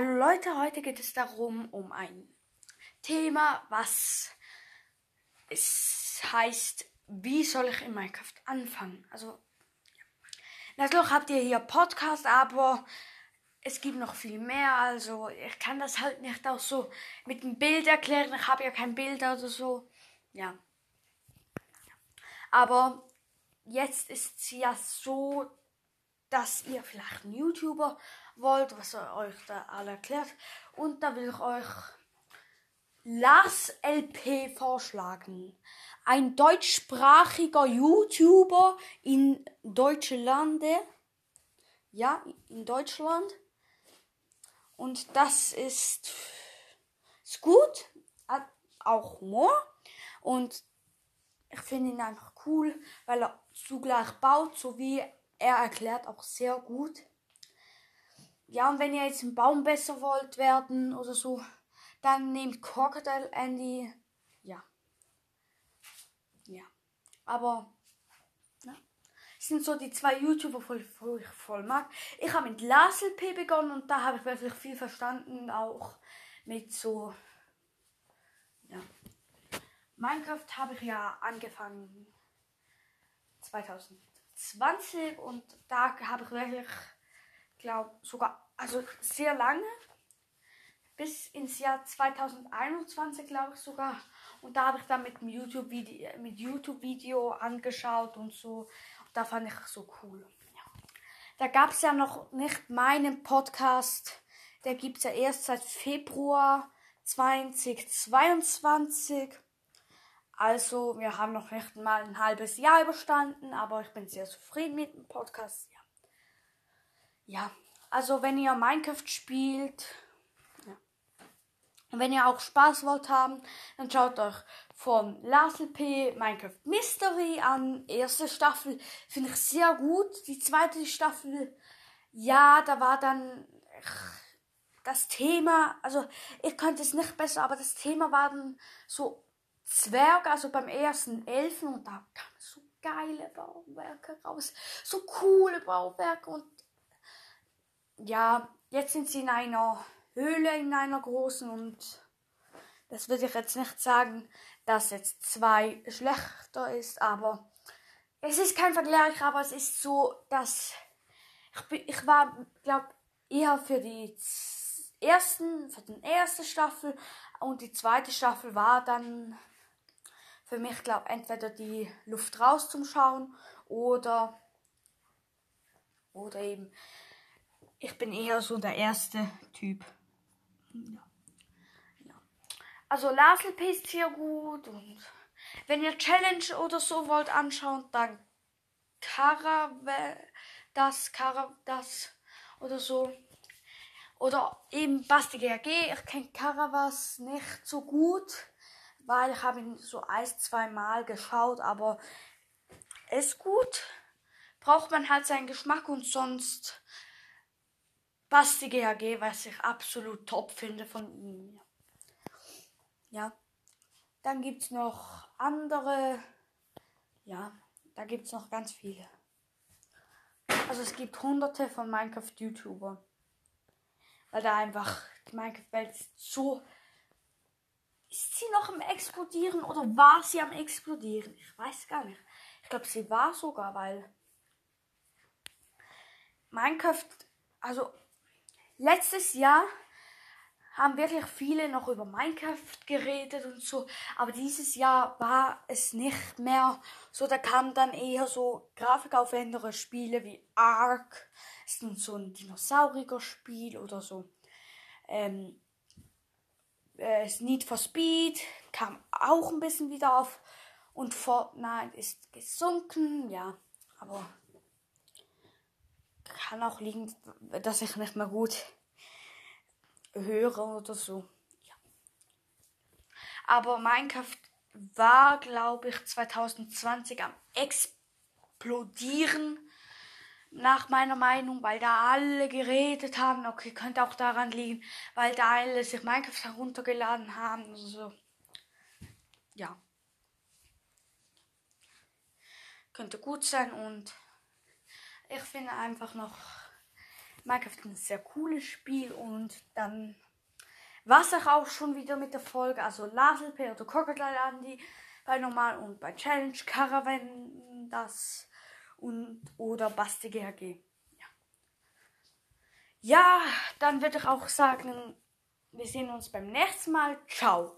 Hallo Leute, heute geht es darum, um ein Thema, was es heißt, wie soll ich in Minecraft anfangen? Also, natürlich habt ihr hier Podcast, aber es gibt noch viel mehr, also ich kann das halt nicht auch so mit dem Bild erklären, ich habe ja kein Bild oder so, ja. Aber jetzt ist es ja so, dass ihr vielleicht einen YouTuber wollt, was er euch da alle erklärt. Und da will ich euch Lars LP vorschlagen. Ein deutschsprachiger YouTuber in Deutschlande. Ja, in Deutschland. Und das ist, ist gut. Hat auch Humor. Und ich finde ihn einfach cool, weil er zugleich baut, sowie er erklärt auch sehr gut. Ja, und wenn ihr jetzt im Baum besser wollt werden oder so, dann nehmt Crocodile Andy. Ja. Ja. Aber, na, das sind so die zwei YouTuber, wo ich voll mag. Ich habe mit Lasel P begonnen und da habe ich wirklich viel verstanden, auch mit so, ja. Minecraft habe ich ja angefangen 2000. 20 und da habe ich wirklich, glaube sogar, also sehr lange, bis ins Jahr 2021, glaube ich sogar. Und da habe ich dann mit YouTube-Video YouTube -Video angeschaut und so. Und da fand ich so cool. Ja. Da gab es ja noch nicht meinen Podcast. Der gibt es ja erst seit Februar 2022. Also, wir haben noch nicht mal ein halbes Jahr überstanden, aber ich bin sehr zufrieden mit dem Podcast. Ja, ja also wenn ihr Minecraft spielt, ja. und wenn ihr auch Spaß wollt haben, dann schaut euch von Lasel P Minecraft Mystery an. Erste Staffel finde ich sehr gut. Die zweite Staffel, ja, da war dann das Thema, also ich könnte es nicht besser, aber das Thema war dann so Zwerg, also beim ersten Elfen, und da kamen so geile Bauwerke raus, so coole Bauwerke und ja, jetzt sind sie in einer Höhle, in einer großen und das würde ich jetzt nicht sagen, dass jetzt zwei schlechter ist, aber es ist kein Vergleich, aber es ist so, dass ich, ich war, glaube eher für die ersten, für die erste Staffel und die zweite Staffel war dann für mich, glaube entweder die Luft raus zum Schauen oder, oder eben, ich bin eher so der erste Typ. Ja. ja. Also Lasel ist sehr gut und wenn ihr Challenge oder so wollt anschauen, dann Kara das, Kara das oder so. Oder eben Basti GRG. Ich kenne Caravas nicht so gut weil ich habe ihn so ein, zwei Mal geschaut, aber ist gut. Braucht man halt seinen Geschmack und sonst Basti GHG, was ich absolut top finde von ihm. Ja. Dann gibt es noch andere. Ja, da gibt es noch ganz viele. Also es gibt hunderte von Minecraft-YouTubern. Weil da einfach die Minecraft-Welt so ist sie noch am explodieren oder war sie am explodieren? Ich weiß gar nicht. Ich glaube, sie war sogar, weil Minecraft, also letztes Jahr haben wirklich viele noch über Minecraft geredet und so, aber dieses Jahr war es nicht mehr so, da kamen dann eher so grafikaufwendigere Spiele wie Ark, ist so ein Dinosaurier-Spiel oder so. Ähm, äh, Need for Speed kam auch ein bisschen wieder auf. Und Fortnite ist gesunken, ja, aber kann auch liegen, dass ich nicht mehr gut höre oder so. Ja. Aber Minecraft war, glaube ich, 2020 am explodieren nach meiner Meinung, weil da alle geredet haben. Okay, könnte auch daran liegen, weil da alle sich Minecraft heruntergeladen haben. Also, ja. Könnte gut sein und ich finde einfach noch, Minecraft ein sehr cooles Spiel und dann war es auch schon wieder mit der Folge. Also Laselp oder Crocodile Andy bei Normal und bei Challenge Caravan das und oder Basti GHG. Ja. ja, dann würde ich auch sagen, wir sehen uns beim nächsten Mal. Ciao.